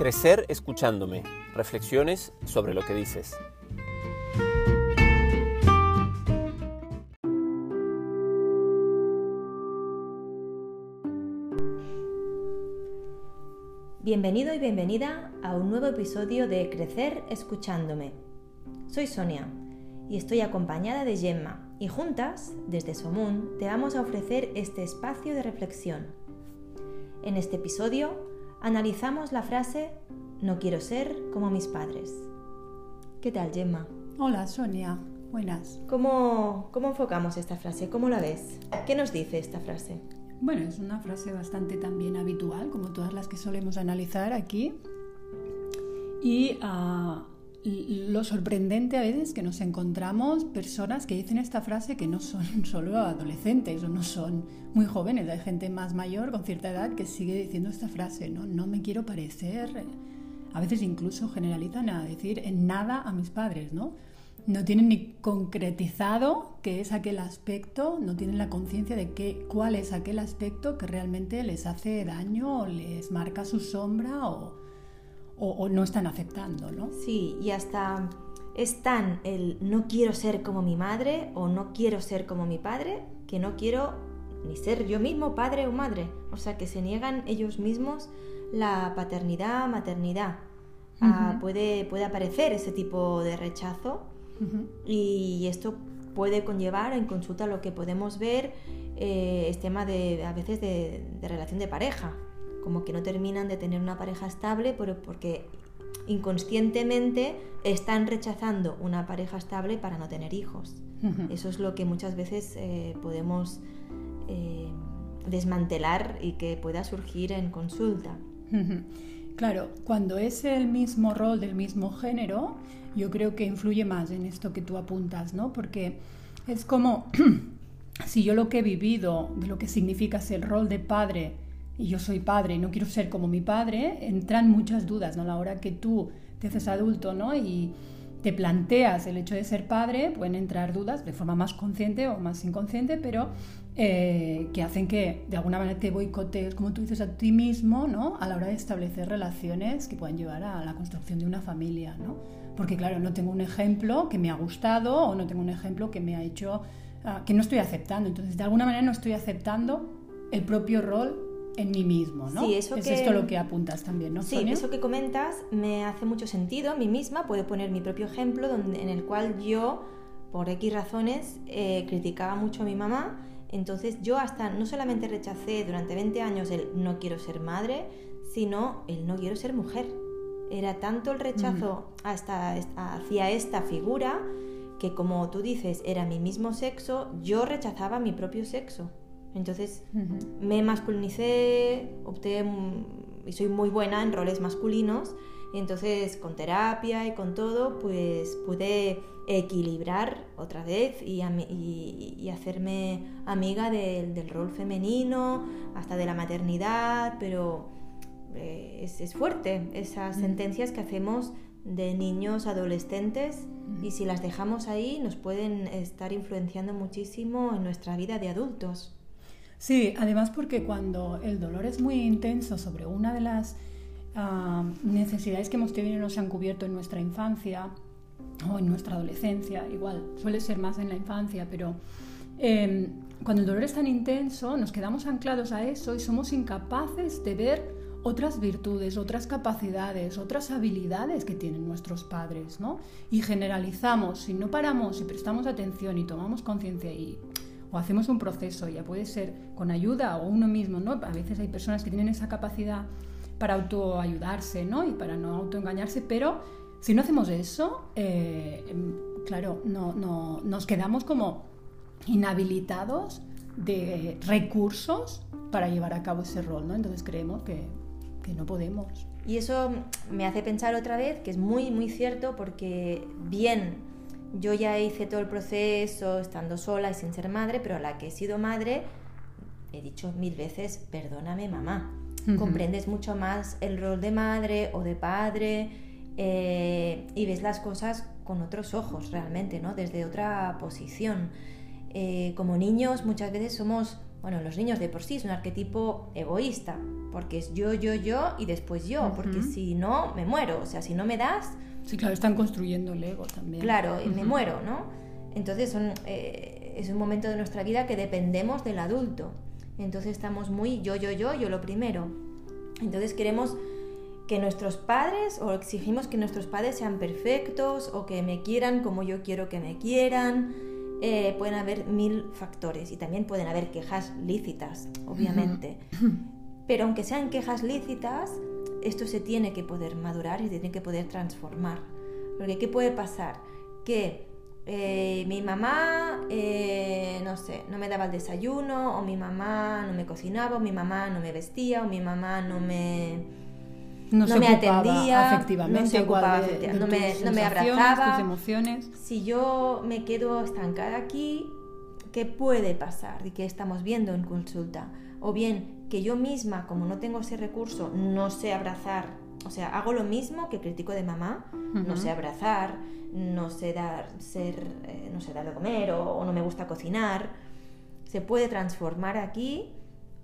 Crecer escuchándome. Reflexiones sobre lo que dices. Bienvenido y bienvenida a un nuevo episodio de Crecer escuchándome. Soy Sonia y estoy acompañada de Gemma y juntas, desde Somun, te vamos a ofrecer este espacio de reflexión. En este episodio analizamos la frase No quiero ser como mis padres. ¿Qué tal, Gemma? Hola, Sonia. Buenas. ¿Cómo, ¿Cómo enfocamos esta frase? ¿Cómo la ves? ¿Qué nos dice esta frase? Bueno, es una frase bastante también habitual, como todas las que solemos analizar aquí. Y ah, lo sorprendente a veces que nos encontramos personas que dicen esta frase que no son solo adolescentes o no son muy jóvenes, hay gente más mayor con cierta edad que sigue diciendo esta frase, no, no me quiero parecer, a veces incluso generalizan a decir en nada a mis padres, ¿no? No tienen ni concretizado qué es aquel aspecto, no tienen la conciencia de qué, cuál es aquel aspecto que realmente les hace daño o les marca su sombra o, o, no están aceptando, ¿no? Sí, y hasta es tan el no quiero ser como mi madre o no quiero ser como mi padre que no quiero ni ser yo mismo padre o madre. O sea, que se niegan ellos mismos la paternidad, maternidad. Ah, puede, puede aparecer ese tipo de rechazo y esto puede conllevar en consulta lo que podemos ver eh, es tema de a veces de relación de pareja como que no terminan de tener una pareja estable porque inconscientemente están rechazando una pareja estable para no tener hijos. Eso es lo que muchas veces eh, podemos eh, desmantelar y que pueda surgir en consulta. Claro, cuando es el mismo rol del mismo género, yo creo que influye más en esto que tú apuntas, ¿no? Porque es como si yo lo que he vivido de lo que significa ser rol de padre y yo soy padre y no quiero ser como mi padre, entran muchas dudas, ¿no? A la hora que tú te haces adulto, ¿no? Y te planteas el hecho de ser padre, pueden entrar dudas de forma más consciente o más inconsciente, pero eh, que hacen que de alguna manera te boicotees, como tú dices, a ti mismo, ¿no? A la hora de establecer relaciones que puedan llevar a la construcción de una familia, ¿no? Porque claro, no tengo un ejemplo que me ha gustado o no tengo un ejemplo que me ha hecho, ah, que no estoy aceptando. Entonces, de alguna manera no estoy aceptando el propio rol en mí mismo, ¿no? Sí, eso es esto lo que apuntas también, ¿no? Sí, eso que comentas me hace mucho sentido. A mí misma puedo poner mi propio ejemplo donde, en el cual yo, por X razones, eh, criticaba mucho a mi mamá. Entonces yo hasta no solamente rechacé durante 20 años el no quiero ser madre, sino el no quiero ser mujer. Era tanto el rechazo hasta, hacia esta figura que como tú dices, era mi mismo sexo, yo rechazaba mi propio sexo. Entonces me masculinicé, opté y soy muy buena en roles masculinos. Y entonces con terapia y con todo, pues pude equilibrar otra vez y, hacerme amiga del rol femenino, hasta de la maternidad, pero eh, es, fuerte esas sentencias que hacemos de niños adolescentes y si las dejamos ahí nos pueden estar influenciando muchísimo en nuestra vida de adultos. Sí, además porque cuando el dolor es muy intenso sobre una de las ah, necesidades que hemos tenido y nos han cubierto en nuestra infancia o en nuestra adolescencia, igual suele ser más en la infancia, pero em, cuando el dolor es tan intenso nos quedamos anclados a eso y somos incapaces de ver otras virtudes, otras capacidades, otras habilidades que tienen nuestros padres, ¿no? Y generalizamos, si no paramos y prestamos atención y tomamos conciencia y o hacemos un proceso, ya puede ser con ayuda o uno mismo, ¿no? A veces hay personas que tienen esa capacidad para autoayudarse, ¿no? Y para no autoengañarse, pero si no hacemos eso, eh, claro, no, no, nos quedamos como inhabilitados de recursos para llevar a cabo ese rol, ¿no? Entonces creemos que, que no podemos. Y eso me hace pensar otra vez que es muy, muy cierto porque bien yo ya hice todo el proceso estando sola y sin ser madre, pero a la que he sido madre he dicho mil veces, perdóname mamá. Comprendes mucho más el rol de madre o de padre eh, y ves las cosas con otros ojos realmente, ¿no? Desde otra posición. Eh, como niños muchas veces somos bueno, los niños de por sí es un arquetipo egoísta, porque es yo, yo, yo y después yo, porque si no, me muero, o sea, si no me das... Sí, claro, están construyendo el ego también. Claro, y me muero, ¿no? Entonces son, eh, es un momento de nuestra vida que dependemos del adulto. Entonces estamos muy yo, yo, yo, yo lo primero. Entonces queremos que nuestros padres o exigimos que nuestros padres sean perfectos o que me quieran como yo quiero que me quieran. Eh, pueden haber mil factores y también pueden haber quejas lícitas, obviamente. Pero aunque sean quejas lícitas, esto se tiene que poder madurar y se tiene que poder transformar. Porque ¿qué puede pasar? Que eh, mi mamá, eh, no sé, no me daba el desayuno, o mi mamá no me cocinaba, o mi mamá no me vestía, o mi mamá no me, no, me atendía, efectivamente, no, me, no me abrazaba. Tus emociones. Si yo me quedo estancada aquí, ¿qué puede pasar? ¿Y qué estamos viendo en consulta? O bien que yo misma, como no tengo ese recurso, no sé abrazar, o sea, hago lo mismo que critico de mamá, no sé abrazar, no sé dar, ser, eh, no sé dar de comer o, no me gusta cocinar, se puede transformar aquí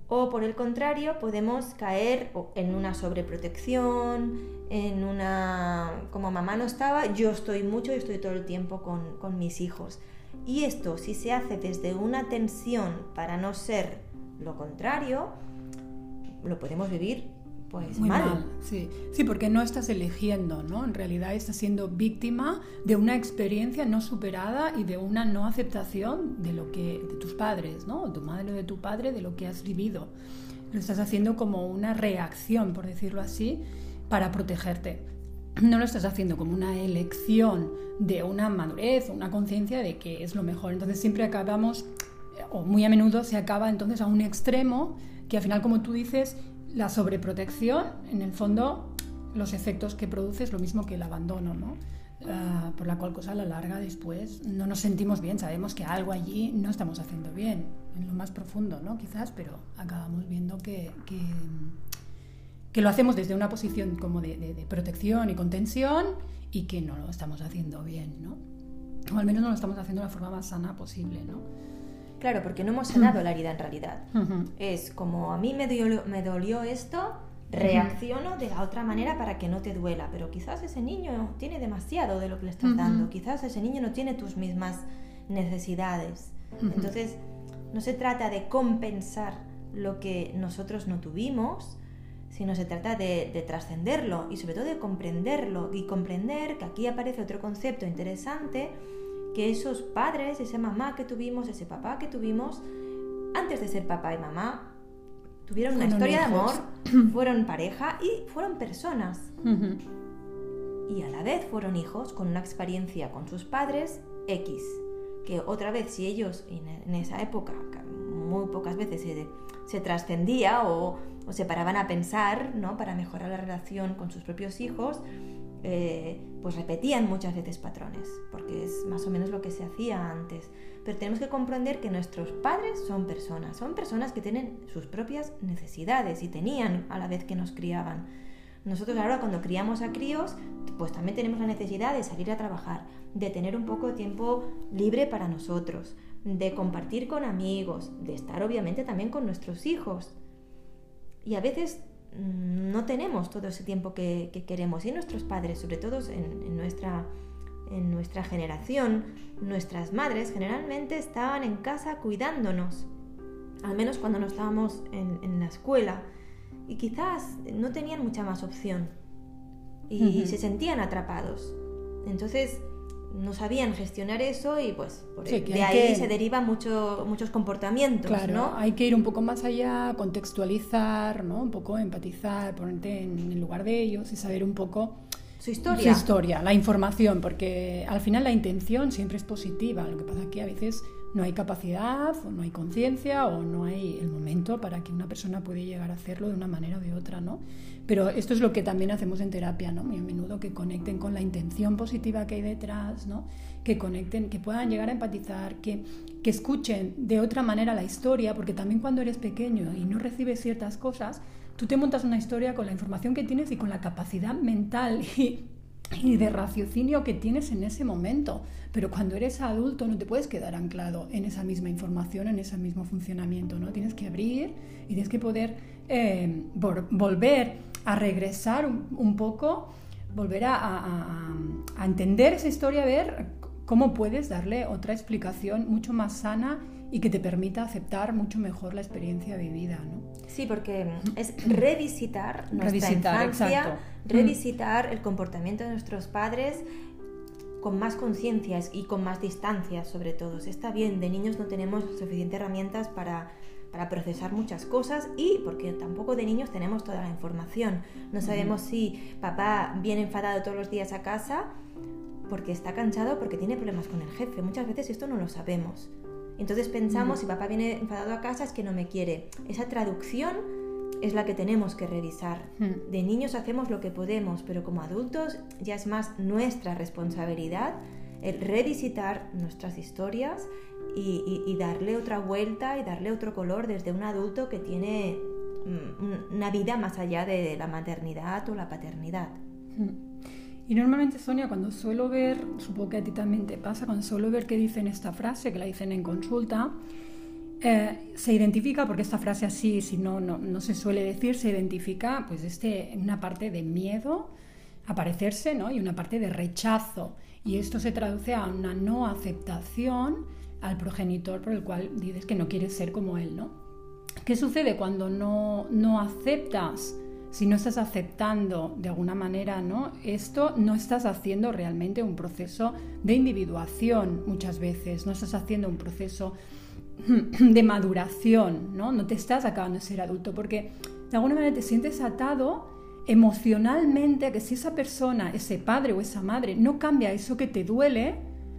o por el contrario podemos caer en una sobreprotección, en una... como mamá no estaba, yo estoy mucho y estoy todo el tiempo con, con mis hijos. Y esto si se hace desde una tensión para no ser lo contrario, lo podemos vivir pues Muy mal. Sí. sí, porque no estás eligiendo, ¿no? En realidad estás siendo víctima de una experiencia no superada y de una no aceptación de lo que de tus padres, ¿no? De tu madre o de tu padre, de lo que has vivido. Lo estás haciendo como una reacción, por decirlo así, para protegerte. No lo estás haciendo como una elección de una madurez una conciencia de que es lo mejor. Entonces siempre acabamos, o muy a menudo se acaba entonces a un extremo que al final, como tú dices, la sobreprotección, en el fondo, los efectos que produce es lo mismo que el abandono, ¿no? Ah, por la cual cosa a la larga después no nos sentimos bien, sabemos que algo allí no estamos haciendo bien, en lo más profundo, ¿no? Quizás, pero acabamos viendo que, que, lo hacemos desde una posición como de, de, protección y contención y que no lo estamos haciendo bien, ¿no? O al menos no lo estamos haciendo de la forma más sana posible, ¿no? Claro, porque no hemos sanado la herida en realidad. Es como a mí me dolió, me dolió esto, reacciono de la otra manera para que no te duela, pero quizás ese niño tiene demasiado de lo que le estás dando, quizás ese niño no tiene tus mismas necesidades. Entonces, no se trata de compensar lo que nosotros no tuvimos, sino se trata de, de trascenderlo y sobre todo de comprenderlo y comprender que aquí aparece otro concepto interesante que esos padres, esa mamá que tuvimos, ese papá que tuvimos, antes de ser papá y mamá, tuvieron una historia de amor, fueron pareja y fueron personas. Y a la vez fueron hijos con una experiencia con sus padres X. Que otra vez, si ellos en esa época, muy pocas veces se, trascendía o, o, se paraban a pensar ¿no? para mejorar la relación con sus propios hijos, eh, pues repetían muchas veces patrones, porque es más o menos lo que se hacía antes. Pero tenemos que comprender que nuestros padres son personas, son personas que tienen sus propias necesidades y tenían a la vez que nos criaban. Nosotros ahora cuando criamos a críos, pues también tenemos la necesidad de salir a trabajar, de tener un poco de tiempo libre para nosotros, de compartir con amigos, de estar obviamente también con nuestros hijos. Y a veces no tenemos todo ese tiempo que, queremos. Y nuestros padres, sobre todo en, nuestra, en nuestra generación, nuestras madres generalmente estaban en casa cuidándonos, al menos cuando no estábamos en, la escuela. Y quizás no tenían mucha más opción. Y se sentían atrapados. Entonces, no sabían gestionar eso y pues de ahí se derivan mucho, muchos comportamientos. Claro, ¿no? hay que ir un poco más allá, contextualizar, ¿no? un poco empatizar, ponerte en el lugar de ellos y saber un poco su historia. Su historia, la información, porque al final la intención siempre es positiva. Lo que pasa es que a veces no hay capacidad o no hay conciencia o no hay el momento para que una persona pueda llegar a hacerlo de una manera o de otra, ¿no? Pero esto es lo que también hacemos en terapia, ¿no? Muy a menudo que conecten con la intención positiva que hay detrás, ¿no? Que conecten, que puedan llegar a empatizar, que, que escuchen de otra manera la historia, porque también cuando eres pequeño y no recibes ciertas cosas, tú te montas una historia con la información que tienes y con la capacidad mental y y de raciocinio que tienes en ese momento. Pero cuando eres adulto no te puedes quedar anclado en esa misma información, en ese mismo funcionamiento, ¿no? Tienes que abrir y tienes que poder eh, volver a regresar un, poco, volver a, entender esa historia, a ver cómo puedes darle otra explicación mucho más sana y que te permita aceptar mucho mejor la experiencia vivida, ¿no? Sí, porque es revisitar nuestra infancia, revisitar el comportamiento de nuestros padres con más conciencias y con más distancias sobre todo. Está bien, de niños no tenemos suficientes herramientas para, para, procesar muchas cosas y porque tampoco de niños tenemos toda la información. No sabemos si papá viene enfadado todos los días a casa porque está cansado, porque tiene problemas con el jefe. Muchas veces esto no lo sabemos. Entonces pensamos, si papá viene enfadado a casa es que no me quiere. Esa traducción es la que tenemos que revisar. De niños hacemos lo que podemos, pero como adultos ya es más nuestra responsabilidad el revisitar nuestras historias y, darle otra vuelta y darle otro color desde un adulto que tiene mm, una vida más allá de la maternidad o la paternidad. Y normalmente, Sonia, cuando suelo ver, supongo que a ti también te pasa, cuando suelo ver que dicen esta frase, que la dicen en consulta, eh, se identifica, porque esta frase así, si no, no, se suele decir, se identifica pues este, una parte de miedo a parecerse ¿no? y una parte de rechazo. Y esto se traduce a una no aceptación al progenitor por el cual dices que no quieres ser como él. ¿no? ¿Qué sucede cuando no, no aceptas? Si no estás aceptando de alguna manera ¿no? esto, no estás haciendo realmente un proceso de individuación muchas veces, no estás haciendo un proceso de maduración, ¿no? no te estás acabando de ser adulto, porque de alguna manera te sientes atado emocionalmente a que si esa persona, ese padre o esa madre no cambia eso que te duele,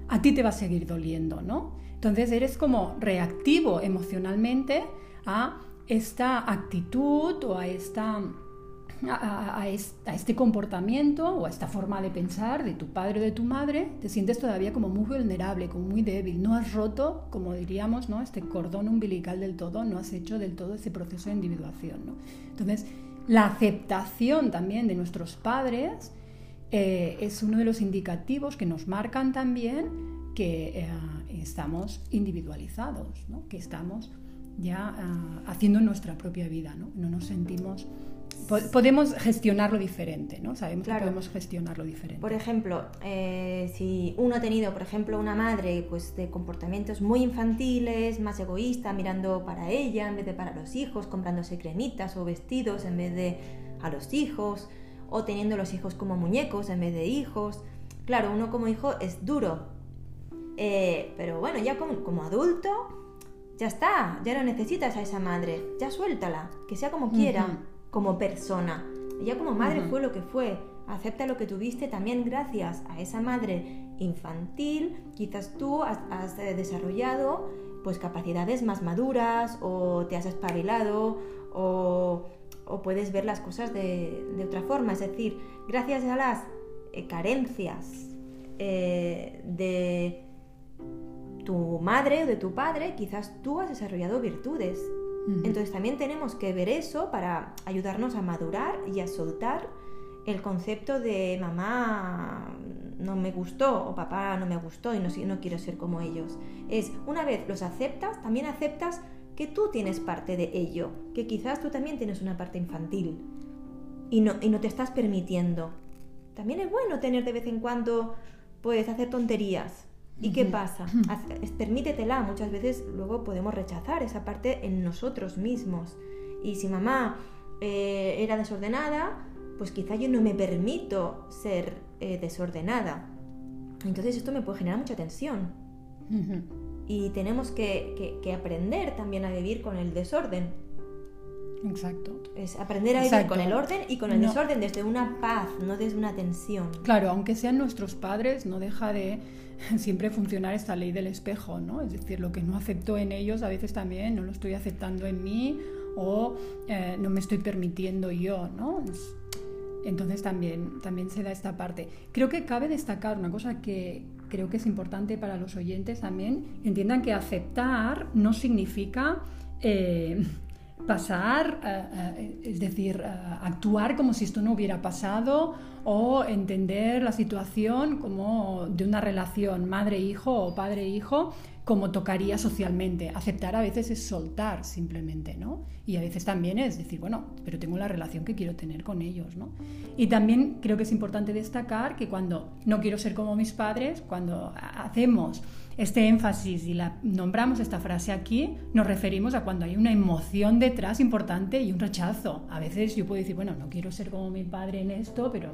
a ti te va a seguir doliendo, ¿no? Entonces eres como reactivo emocionalmente a esta actitud o a esta a, este comportamiento o a esta forma de pensar de tu padre o de tu madre, te sientes todavía como muy vulnerable, como muy débil. No has roto, como diríamos, ¿no? este cordón umbilical del todo, no has hecho del todo ese proceso de individuación. ¿no? Entonces, la aceptación también de nuestros padres eh, es uno de los indicativos que nos marcan también que eh, estamos individualizados, que estamos ya ah, haciendo nuestra propia vida, ¿no? no nos sentimos podemos gestionarlo diferente, ¿no? Sabemos que podemos gestionarlo diferente. Por ejemplo, eh, si uno ha tenido, por ejemplo, una madre pues, de comportamientos muy infantiles, más egoísta, mirando para ella en vez de para los hijos, comprándose cremitas o vestidos en vez de a los hijos, o teniendo los hijos como muñecos en vez de hijos. Claro, uno como hijo es duro, eh, pero bueno, ya como, como adulto, ya está, ya no necesitas a esa madre, ya suéltala, que sea como quiera como persona. Ella como madre fue lo que fue. Acepta lo que tuviste también gracias a esa madre infantil. Quizás tú has, eh, desarrollado pues capacidades más maduras o te has espabilado o, puedes ver las cosas de, otra forma. Es decir, gracias a las eh, carencias eh, de tu madre o de tu padre, quizás tú has desarrollado virtudes entonces también tenemos que ver eso para ayudarnos a madurar y a soltar el concepto de mamá no me gustó o papá no me gustó y no, no quiero ser como ellos. Es una vez los aceptas, también aceptas que tú tienes parte de ello, que quizás tú también tienes una parte infantil y no, y no te estás permitiendo. También es bueno tener de vez en cuando, puedes hacer tonterías, ¿Y qué pasa? permítetela, muchas veces luego podemos rechazar esa parte en nosotros mismos. Y si mamá eh, era desordenada, pues quizá yo no me permito ser eh, desordenada. Entonces esto me puede generar mucha tensión. Y tenemos que, aprender también a vivir con el desorden. Exacto. Es aprender a vivir con el orden y con el desorden desde una paz, no desde una tensión. Claro, aunque sean nuestros padres, no deja de siempre funcionar esta ley del espejo, ¿no? Es decir, lo que no acepto en ellos a veces también no lo estoy aceptando en mí o eh, no me estoy permitiendo yo, ¿no? Entonces también, también se da esta parte. Creo que cabe destacar una cosa que creo que es importante para los oyentes también, entiendan que aceptar no significa eh, pasar, eh, eh, es decir, eh, actuar como si esto no hubiera pasado o entender la situación como de una relación madre-hijo o padre-hijo como tocaría socialmente. Aceptar a veces es soltar simplemente, ¿no? Y a veces también es decir, bueno, pero tengo la relación que quiero tener con ellos, ¿no? Y también creo que es importante destacar que cuando no quiero ser como mis padres, cuando hacemos este énfasis y la, nombramos esta frase aquí, nos referimos a cuando hay una emoción detrás importante y un rechazo. A veces yo puedo decir, bueno, no quiero ser como mi padre en esto, pero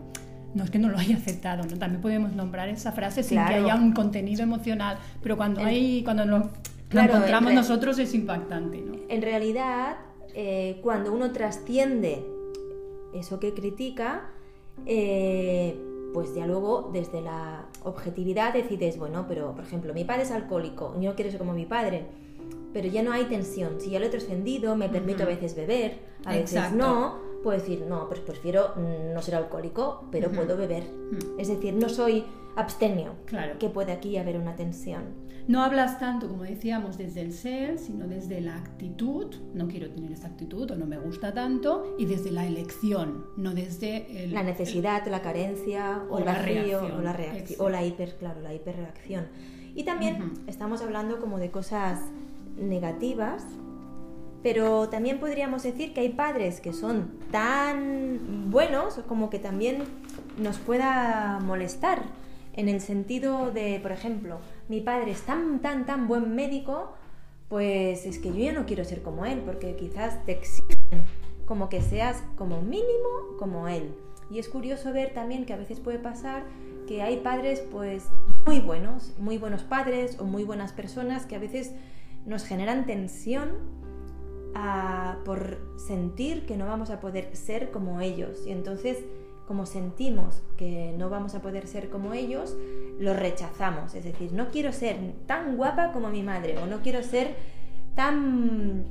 no es que no lo haya aceptado, ¿no? También podemos nombrar esa frase sin que haya un contenido emocional, pero cuando hay, cuando lo, encontramos nosotros es impactante, ¿no? En realidad, eh, cuando uno trasciende eso que critica, eh, pues ya luego desde la objetividad decides, bueno, pero por ejemplo, mi padre es alcohólico, yo no quiero ser como mi padre, pero ya no hay tensión. Si ya lo he trascendido, me permito a veces beber, a veces no, puedo decir, no, pues prefiero no ser alcohólico, pero puedo beber. Es decir, no soy abstemio, claro. que puede aquí haber una tensión. No hablas tanto, como decíamos, desde el ser, sino desde la actitud, no quiero tener esta actitud o no me gusta tanto, y desde la elección, no desde la necesidad, la carencia, o, el vacío, o la reacción, o la hiper, claro, la hiperreacción. Y también estamos hablando como de cosas negativas, pero también podríamos decir que hay padres que son tan buenos como que también nos pueda molestar, en el sentido de, por ejemplo, mi padre es tan, tan, tan buen médico, pues es que yo ya no quiero ser como él, porque quizás te exigen como que seas como mínimo como él. Y es curioso ver también que a veces puede pasar que hay padres pues muy buenos, muy buenos padres o muy buenas personas que a veces nos generan tensión por sentir que no vamos a poder ser como ellos. Y entonces, como sentimos que no vamos a poder ser como ellos, lo rechazamos. Es decir, no quiero ser tan guapa como mi madre o no quiero ser tan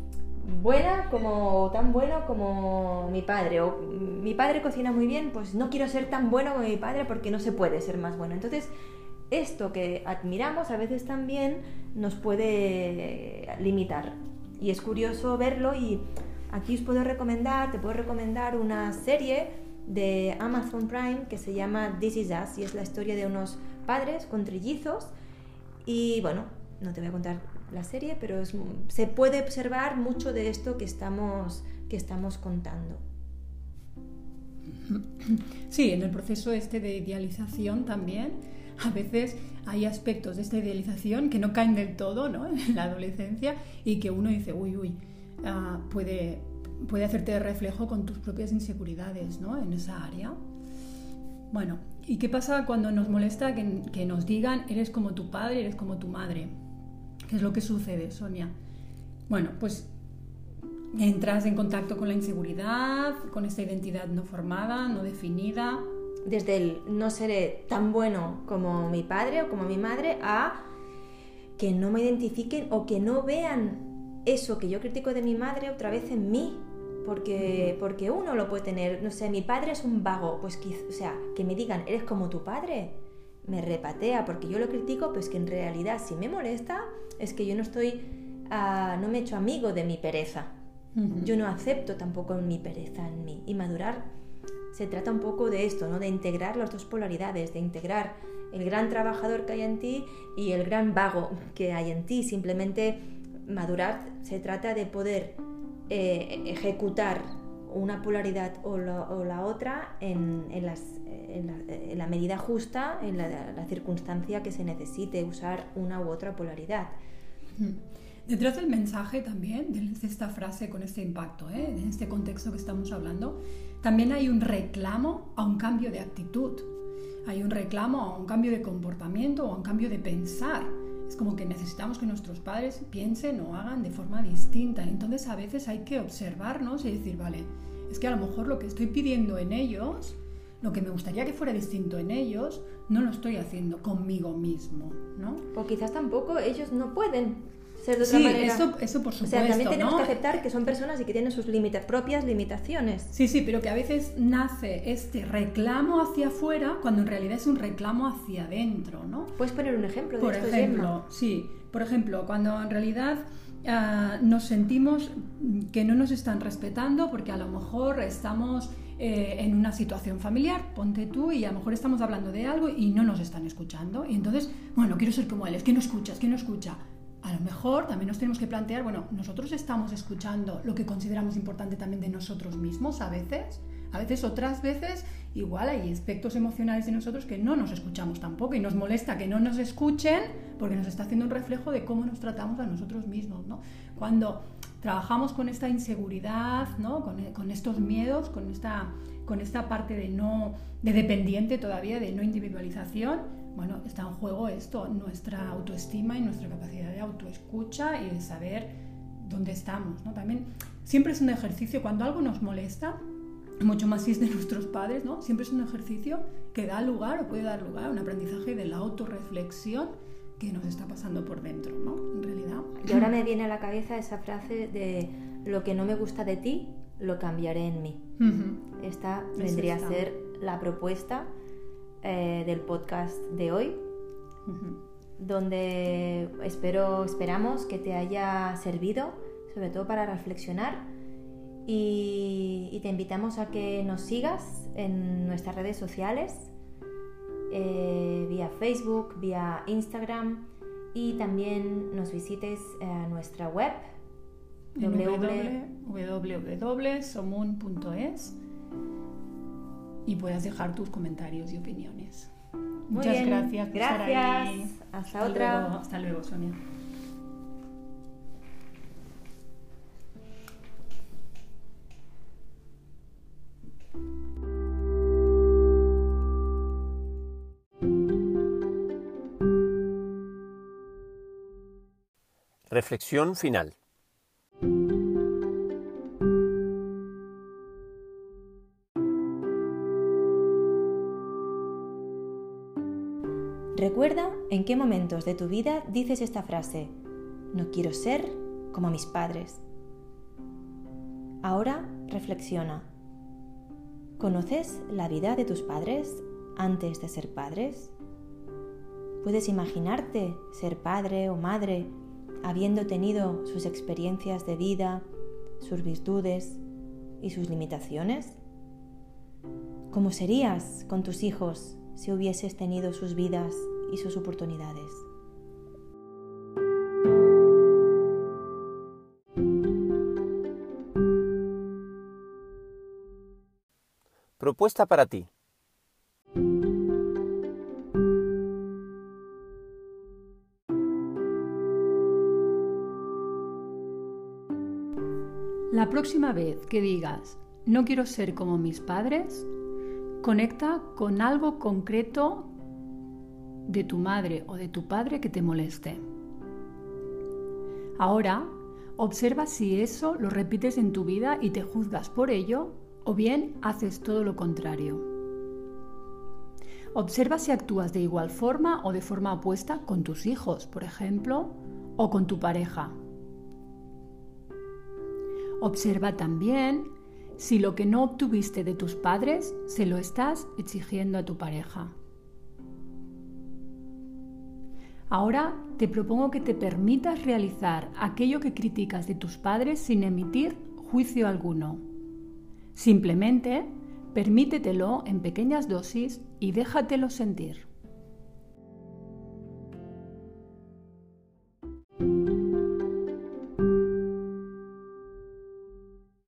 buena como tan bueno como mi padre o mi padre cocina muy bien pues no quiero ser tan bueno como mi padre porque no se puede ser más bueno entonces esto que admiramos a veces también nos puede limitar. Y es curioso verlo y aquí os puedo recomendar, te puedo recomendar una serie de Amazon Prime que se llama This Is Us y es la historia de unos padres con trillizos y bueno, no te voy a contar la serie, pero se puede observar mucho de esto que estamos, que estamos contando. Sí, en el proceso este de idealización también a veces hay aspectos de esta idealización que no caen del todo ¿no? en la adolescencia y que uno dice, uy, uy, ah, puede, puede hacerte reflejo con tus propias inseguridades ¿no? en esa área. Bueno, ¿y qué pasa cuando nos molesta que, que nos digan, eres como tu padre, eres como tu madre? ¿Qué es lo que sucede, Sonia? Bueno, pues entras en contacto con la inseguridad, con esta identidad no formada, no definida, desde el no seré tan bueno como mi padre o como mi madre a que no me identifiquen o que no vean eso que yo critico de mi madre otra vez en mí. Porque, porque uno lo puede tener, no sé, mi padre es un vago, pues o sea, que me digan, eres como tu padre, me repatea porque yo lo critico, pues que en realidad si me molesta es que yo no estoy, ah, no me he hecho amigo de mi pereza. Yo no acepto tampoco mi pereza en mí y madurar se trata un poco de esto, ¿no? de integrar las dos polaridades, de integrar el gran trabajador que hay en ti y el gran vago que hay en ti. Simplemente madurar se trata de poder eh, ejecutar una polaridad o la, otra en, la, medida justa, en la, circunstancia que se necesite usar una u otra polaridad. Detrás del mensaje también, de esta frase con este impacto, ¿eh? en este contexto que estamos hablando, también hay un reclamo a un cambio de actitud, hay un reclamo a un cambio de comportamiento o a un cambio de pensar. Es como que necesitamos que nuestros padres piensen o hagan de forma distinta. Entonces a veces hay que observarnos y decir, vale, es que a lo mejor lo que estoy pidiendo en ellos, lo que me gustaría que fuera distinto en ellos, no lo estoy haciendo conmigo mismo, ¿no? O quizás tampoco ellos no pueden ser de otra sí, Eso, eso por supuesto. O sea, también tenemos que aceptar que son personas y que tienen sus propias limitaciones. Sí, sí, pero que a veces nace este reclamo hacia afuera cuando en realidad es un reclamo hacia adentro, ¿no? ¿Puedes poner un ejemplo de por esto, ejemplo, sí. Por ejemplo, cuando en realidad ah, nos sentimos que no nos están respetando porque a lo mejor estamos eh, en una situación familiar, ponte tú, y a lo mejor estamos hablando de algo y no nos están escuchando. Y entonces, bueno, quiero ser como él, es que no escuchas, que no escucha. A lo mejor también nos tenemos que plantear, bueno, nosotros estamos escuchando lo que consideramos importante también de nosotros mismos a veces. A veces, otras veces, igual hay aspectos emocionales de nosotros que no nos escuchamos tampoco y nos molesta que no nos escuchen porque nos está haciendo un reflejo de cómo nos tratamos a nosotros mismos. ¿no? Cuando trabajamos con esta inseguridad, ¿no? con, estos miedos, con esta, con esta parte de, no, de dependiente todavía, de no individualización, bueno, está en juego esto, nuestra autoestima y nuestra capacidad de autoescucha y de saber dónde estamos. ¿no? También siempre es un ejercicio, cuando algo nos molesta, mucho más si es de nuestros padres, ¿no? siempre es un ejercicio que da lugar o puede dar lugar a un aprendizaje de la autorreflexión que nos está pasando por dentro, ¿no? En realidad. Y ahora me viene a la cabeza esa frase de lo que no me gusta de ti, lo cambiaré en mí. Esta vendría a ser la propuesta eh, del podcast de hoy, donde espero, esperamos que te haya servido, sobre todo para reflexionar. y te invitamos a que nos sigas en nuestras redes sociales, eh, vía Facebook, vía Instagram y también nos visites a nuestra web www.somun.es y puedas dejar tus comentarios y opiniones. Muchas gracias. gracias. Hasta, otra. hasta luego, Sonia. Reflexión final. En qué momentos de tu vida dices esta frase, no quiero ser como mis padres. Ahora reflexiona. ¿Conoces la vida de tus padres antes de ser padres? ¿Puedes imaginarte ser padre o madre habiendo tenido sus experiencias de vida, sus virtudes y sus limitaciones? ¿Cómo serías con tus hijos si hubieses tenido sus vidas y sus oportunidades? Propuesta para ti. La próxima vez que digas, no quiero ser como mis padres, conecta con algo concreto de tu madre o de tu padre que te moleste. Ahora, observa si eso lo repites en tu vida y te juzgas por ello o bien haces todo lo contrario. Observa si actúas de igual forma o de forma opuesta con tus hijos, por ejemplo, o con tu pareja. Observa también si lo que no obtuviste de tus padres se lo estás exigiendo a tu pareja. Ahora te propongo que te permitas realizar aquello que criticas de tus padres sin emitir juicio alguno. Simplemente permítetelo en pequeñas dosis y déjatelo sentir.